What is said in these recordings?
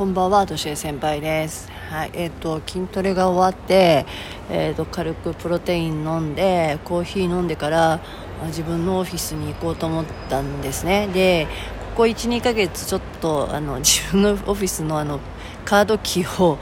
こんばんは、としえ先輩です。はい、えっ、と、筋トレが終わって、えっ、と、軽くプロテイン飲んで、コーヒー飲んでから、自分のオフィスに行こうと思ったんですね。で、ここ1、2ヶ月、ちょっと、あの、自分のオフィスのあの、カードキーを、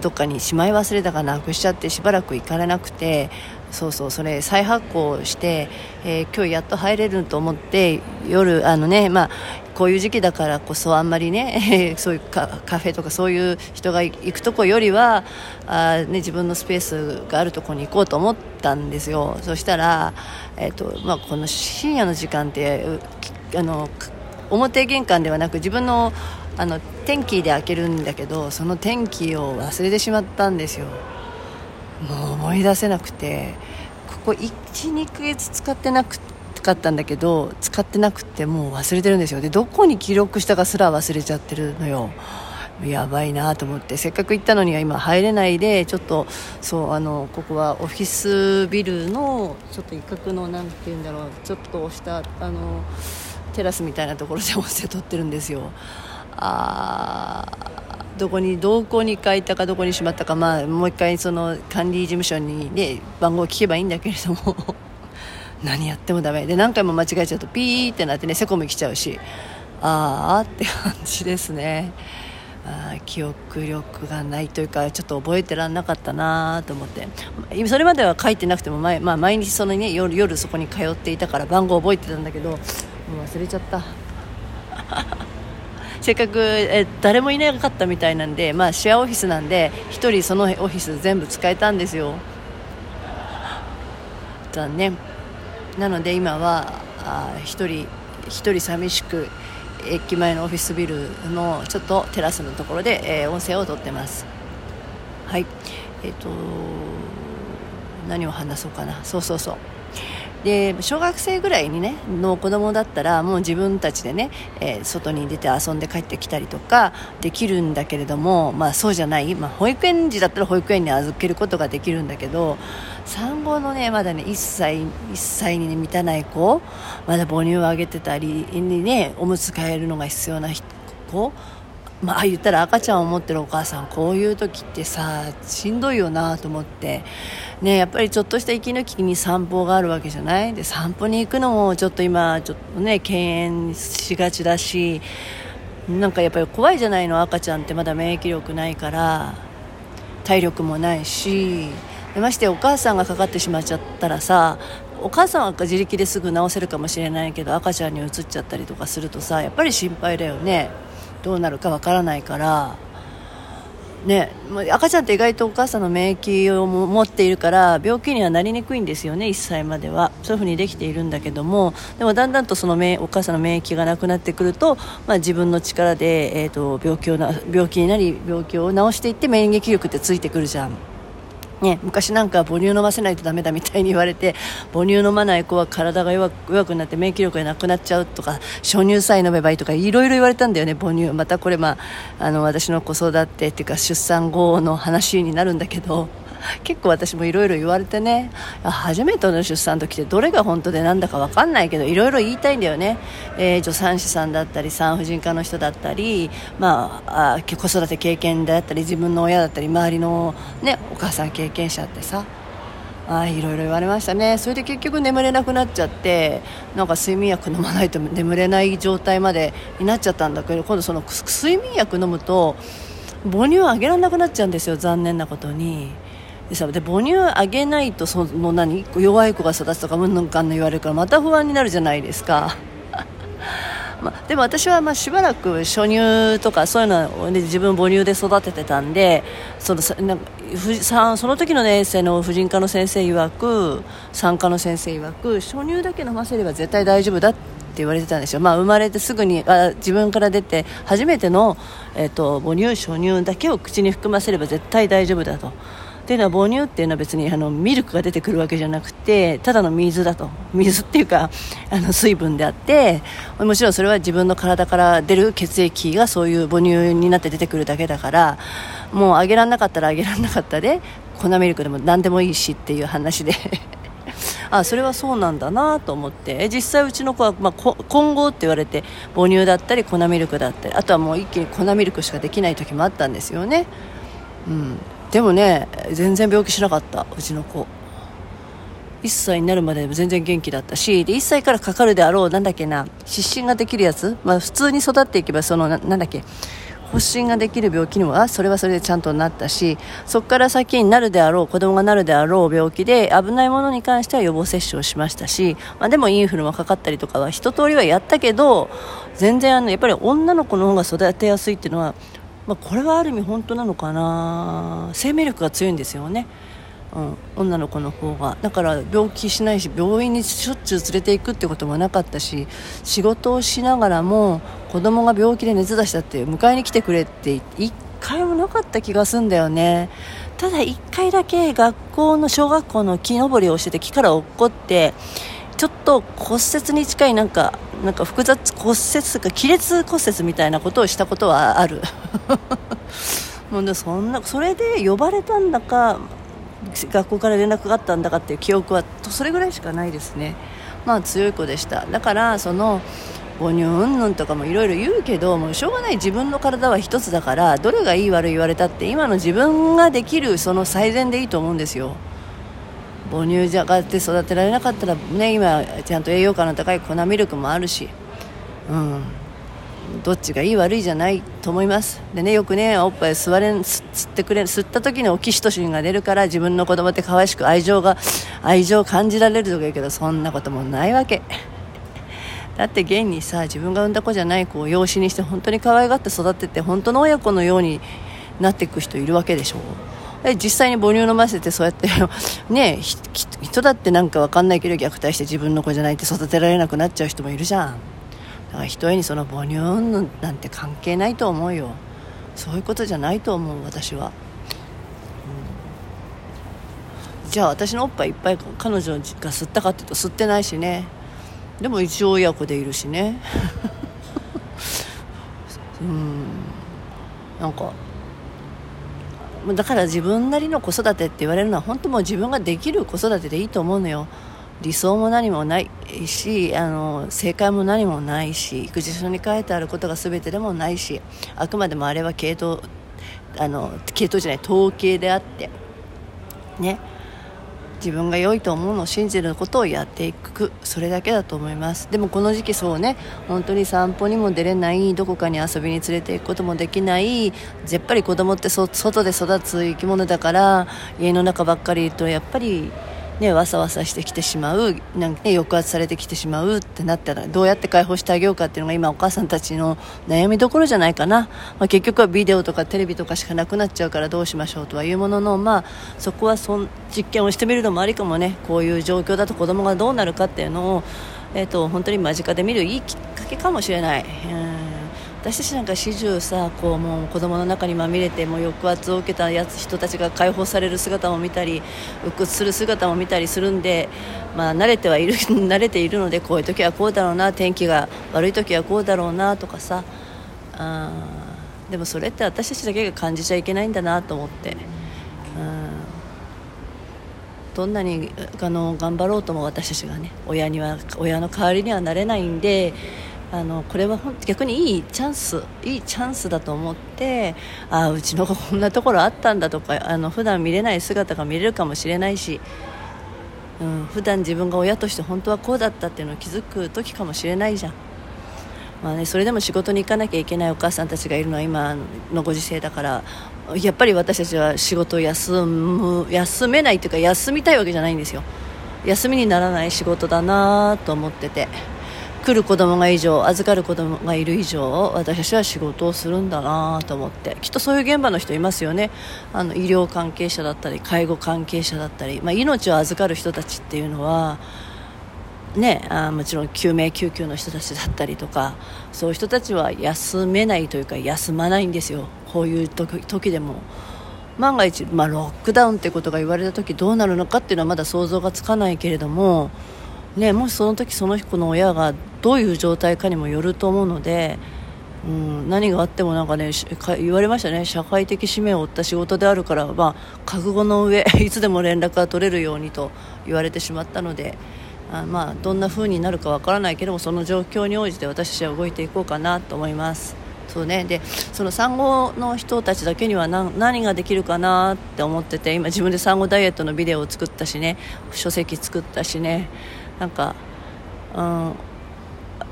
どっかにしまい忘れたかなくしちゃってしばらく行かれなくてそうそうそれ再発行して、えー今日やっと入れると思って夜あのねまあこういう時期だからこそあんまりね そういうカフェとかそういう人が行くとこよりはあ、ね、自分のスペースがあるとこに行こうと思ったんですよ。そしたら、えーとまあ、この深夜の時間ってあの表玄関ではなく自分のあの天気で開けるんだけどその天気を忘れてしまったんですよ。もう思い出せなくてここ12ヶ月使ってなくかったんだけど使ってなくてもう忘れてるんですよ。でどこに記録したかすら忘れちゃってるのよ。やばいなと思って。せっかく行ったのには今入れないでちょっとそうあのここはオフィスビルのちょっと一角のなんていうんだろうちょっと押したあのテラスみたいなところで音声撮ってるんですよ。どこにどこに書いたかどこにしまったか、まあ、もう一回その管理事務所に、ね、番号を聞けばいいんだけれども 何やってもダメで何回も間違えちゃうとピーってなってねセコム来ちゃうしああって感じですね。あ記憶力がないというかちょっと覚えてらんなかったなと思って。それまでは書いてなくても前、まあ、毎日その、ね、夜夜そこに通っていたから番号覚えてたんだけどもう忘れちゃった。せっかくえ誰もいなかったみたいなんで、まあ、シェアオフィスなんで1人そのオフィス全部使えたんですよ。残念。なので今はあ1人1人寂しく駅前のオフィスビルのちょっとテラスのところで、えー音声を撮ってます。はい。えっ、と何を話そうかな。そうそうそう。で小学生ぐらいにねの子供だったらもう自分たちでね、えー外に出て遊んで帰ってきたりとかできるんだけれども、まあ、そうじゃない、まあ、保育園児だったら保育園に預けることができるんだけど産後のねまだね1歳 ,1 歳に、ね、満たない子まだ母乳をあげてたりにねおむつ替えるのが必要な子まあ言ったら赤ちゃんを持ってるお母さんこういう時ってさしんどいよなと思って。ねやっぱりちょっとした息抜きに散歩があるわけじゃない？で散歩に行くのもちょっと今ちょっとね敬遠しがちだしなんかやっぱり怖いじゃないの？赤ちゃんってまだ免疫力ないから体力もないし。ましてお母さんがかかってしまっちゃったらさお母さんは自力ですぐ治せるかもしれないけど赤ちゃんにうつっちゃったりとかするとさやっぱり心配だよね。どうなるかわからないからね、赤ちゃんって意外とお母さんの免疫を持っているから病気にはなりにくいんですよね1歳まではそういうふうにできているんだけどもでもだんだんとそのお母さんの免疫がなくなってくると、まあ、自分の力で、えー、と病気をな病気になり病気を治していって免疫力ってついてくるじゃん。ね、昔なんか母乳飲ませないとダメだみたいに言われて母乳飲まない子は体が弱くなって免疫力がなくなっちゃうとか初乳さえ飲めばいいとかいろいろ言われたんだよね。母乳またこれ、まあ、あの私の子育てっていうか出産後の話になるんだけど。結構私もいろいろ言われてね初めての出産の時ってどれが本当でなんだか分かんないけどいろいろ言いたいんだよね、えー助産師さんだったり産婦人科の人だったり、まあ、あ子育て経験だったり自分の親だったり周りの、ね、お母さん経験者ってさあいろいろ言われましたね。それで結局眠れなくなっちゃってなんか睡眠薬飲まないと眠れない状態までになっちゃったんだけど今度その睡眠薬飲むと母乳をあげられなくなっちゃうんですよ。残念なことに。でさで母乳あげないとその何？弱い子が育つとかうんぬんかんぬん言われるからまた不安になるじゃないですか。まあ、でも私はまあしばらく初乳とかそういうのを、ね、自分母乳で育ててたんでそのさなんかその時の年生の婦人科の先生曰く産科の先生曰く初乳だけ飲ませれば絶対大丈夫だって言われてたんですよ、まあ、生まれてすぐにあ自分から出て初めての、えっと母乳初乳だけを口に含ませれば絶対大丈夫だと。っていうのは母乳っていうのは別にあのミルクが出てくるわけじゃなくてただの水だと。水っていうかあの水分であってもちろんそれは自分の体から出る血液がそういう母乳になって出てくるだけだからもうあげられなかったらあげられなかったで粉ミルクでも何でもいいしっていう話で。あそれはそうなんだなと思って。実際うちの子は、まあ、混合って言われて母乳だったり粉ミルクだったりあとはもう一気に粉ミルクしかできない時もあったんですよね、うん、でもね全然病気しなかったうちの子。1歳になるまで全然元気だったしで1歳からかかるであろうなんだっけな湿疹ができるやつ、まあ、普通に育っていけばそのななんだっけ発疹ができる病気にはそれはそれでちゃんとなったしそこから先になるであろう子供がなるであろう病気で危ないものに関しては予防接種をしましたし、まあ、でもインフルもかかったりとかは一通りはやったけど全然あのやっぱり女の子の方が育てやすいっていうのは、まあ、これはある意味本当なのかな。生命力が強いんですよね。うん、女の子の方が。だから病気しないし病院にしょっちゅう連れていくってこともなかったし仕事をしながらも子供が病気で熱出したって迎えに来てくれって1回もなかった気がするんだよね。ただ1回だけ学校の小学校の木登りをしてて木から落っこってちょっと骨折に近いなんかなんか複雑骨折とか亀裂骨折みたいなことをしたことはある。もうそんなそれで呼ばれたんだか学校から連絡があったんだかっていう記憶はそれぐらいしかないですね。まあ強い子でした。だからその母乳うんぬんとかもいろいろ言うけどもうしょうがない。自分の体は一つだからどれがいい悪い言われたって今の自分ができるその最善でいいと思うんですよ。母乳じゃがって育てられなかったらね今ちゃんと栄養価の高い粉ミルクもあるし。うん。どっちがいい悪いじゃないと思います。でねよくねおっぱい吸われ吸ってくれ吸った時にオキシトシンが出るから自分の子供って可愛しく愛情が愛情を感じられるとか言うけどそんなこともないわけ。だって現にさ自分が産んだ子じゃない子を養子にして本当に可愛がって育てて本当の親子のようになっていく人いるわけでしょ。実際に母乳飲ませてそうやって ね人だってなんか分かんないけど虐待して自分の子じゃないって育てられなくなっちゃう人もいるじゃん。だから一重にその母乳なんて関係ないと思うよ。そういうことじゃないと思う私は、うん、じゃあ私のおっぱいいっぱい彼女が吸ったかっていうと吸ってないしね。でも一応親子でいるしね。うん。なんかだから自分なりの子育てって言われるのは本当もう自分ができる子育てでいいと思うのよ。理想も何もないしあの正解も何もないし育児書に書いてあることが全てでもないしあくまでもあれは系統あの系統じゃない統計であって。ね。自分が良いと思うのを信じることをやっていく。それだけだと思います。でもこの時期そうね。本当に散歩にも出れない。どこかに遊びに連れて行くこともできない。やっぱり子供って外で育つ生き物だから家の中ばっかりとやっぱりね、わさわさしてきてしまうなんか、ね、抑圧されてきてしまうってなったらどうやって解放してあげようかっていうのが今お母さんたちの悩みどころじゃないかな、まあ、結局はビデオとかテレビとかしかなくなっちゃうからどうしましょうとはいうものの、まあ、そこはそん実験をしてみるのもありかもね。こういう状況だと子供がどうなるかっていうのを、えーと、本当に間近で見るいいきっかけかもしれない。うん。私たちなんか始終さこうもう子供の中にまみれても抑圧を受けたやつ人たちが解放される姿も見たり鬱屈する姿も見たりするんで、まあ、慣れてはいる 慣れているのでこういう時はこうだろうな天気が悪い時はこうだろうなとかさあでもそれって私たちだけが感じちゃいけないんだなと思って。どんなにあの頑張ろうとも私たちがね親には親の代わりにはなれないんであのこれは逆にいいチャンスいいチャンスだと思ってあうちの子こんなところあったんだとかあの普段見れない姿が見れるかもしれないし、うん、普段自分が親として本当はこうだったっていうのを気づく時かもしれないじゃん、まあね、それでも仕事に行かなきゃいけないお母さんたちがいるのは今のご時世だからやっぱり私たちは仕事を休む休めないというか休みたいわけじゃないんですよ休みにならない仕事だなと思ってて。来る子供が以上預かる子供がいる以上私たちは仕事をするんだなと思って。きっとそういう現場の人いますよね。あの医療関係者だったり介護関係者だったり、まあ、命を預かる人たちっていうのはね、あもちろん救命救急の人たちだったりとかそういう人たちは休めないというか休まないんですよ。こういう時時でも。万が一、まあ、ロックダウンってことが言われた時どうなるのかっていうのはまだ想像がつかないけれどもね、もしその時その子の親がどういう状態かにもよると思うのでうん、何があってもなんかね言われましたね。社会的使命を負った仕事であるから、まあ、覚悟の上 いつでも連絡が取れるようにと言われてしまったのであまあどんな風になるかわからないけどもその状況に応じて私たちは動いていこうかなと思います。そうね。でその産後の人たちだけには何何ができるかなって思ってて今自分で産後ダイエットのビデオを作ったしね書籍作ったしねなんかうん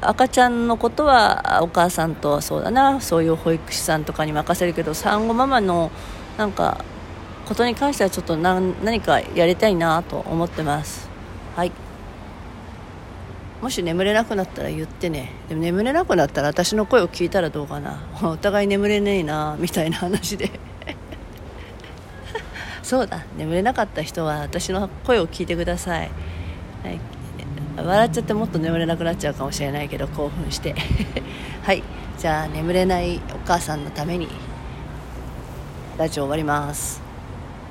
赤ちゃんのことはお母さんとそうだなそういう保育士さんとかに任せるけど産後ママのなんかことに関してはちょっと何何かやりたいなと思ってます。はい。もし眠れなくなったら言ってね。でも眠れなくなったら私の声を聞いたらどうかな。お互い眠れねえなみたいな話で。そうだ。眠れなかった人は私の声を聞いてください、はい。笑っちゃってもっと眠れなくなっちゃうかもしれないけど興奮して。はい。じゃあ眠れないお母さんのためにラジオ終わります。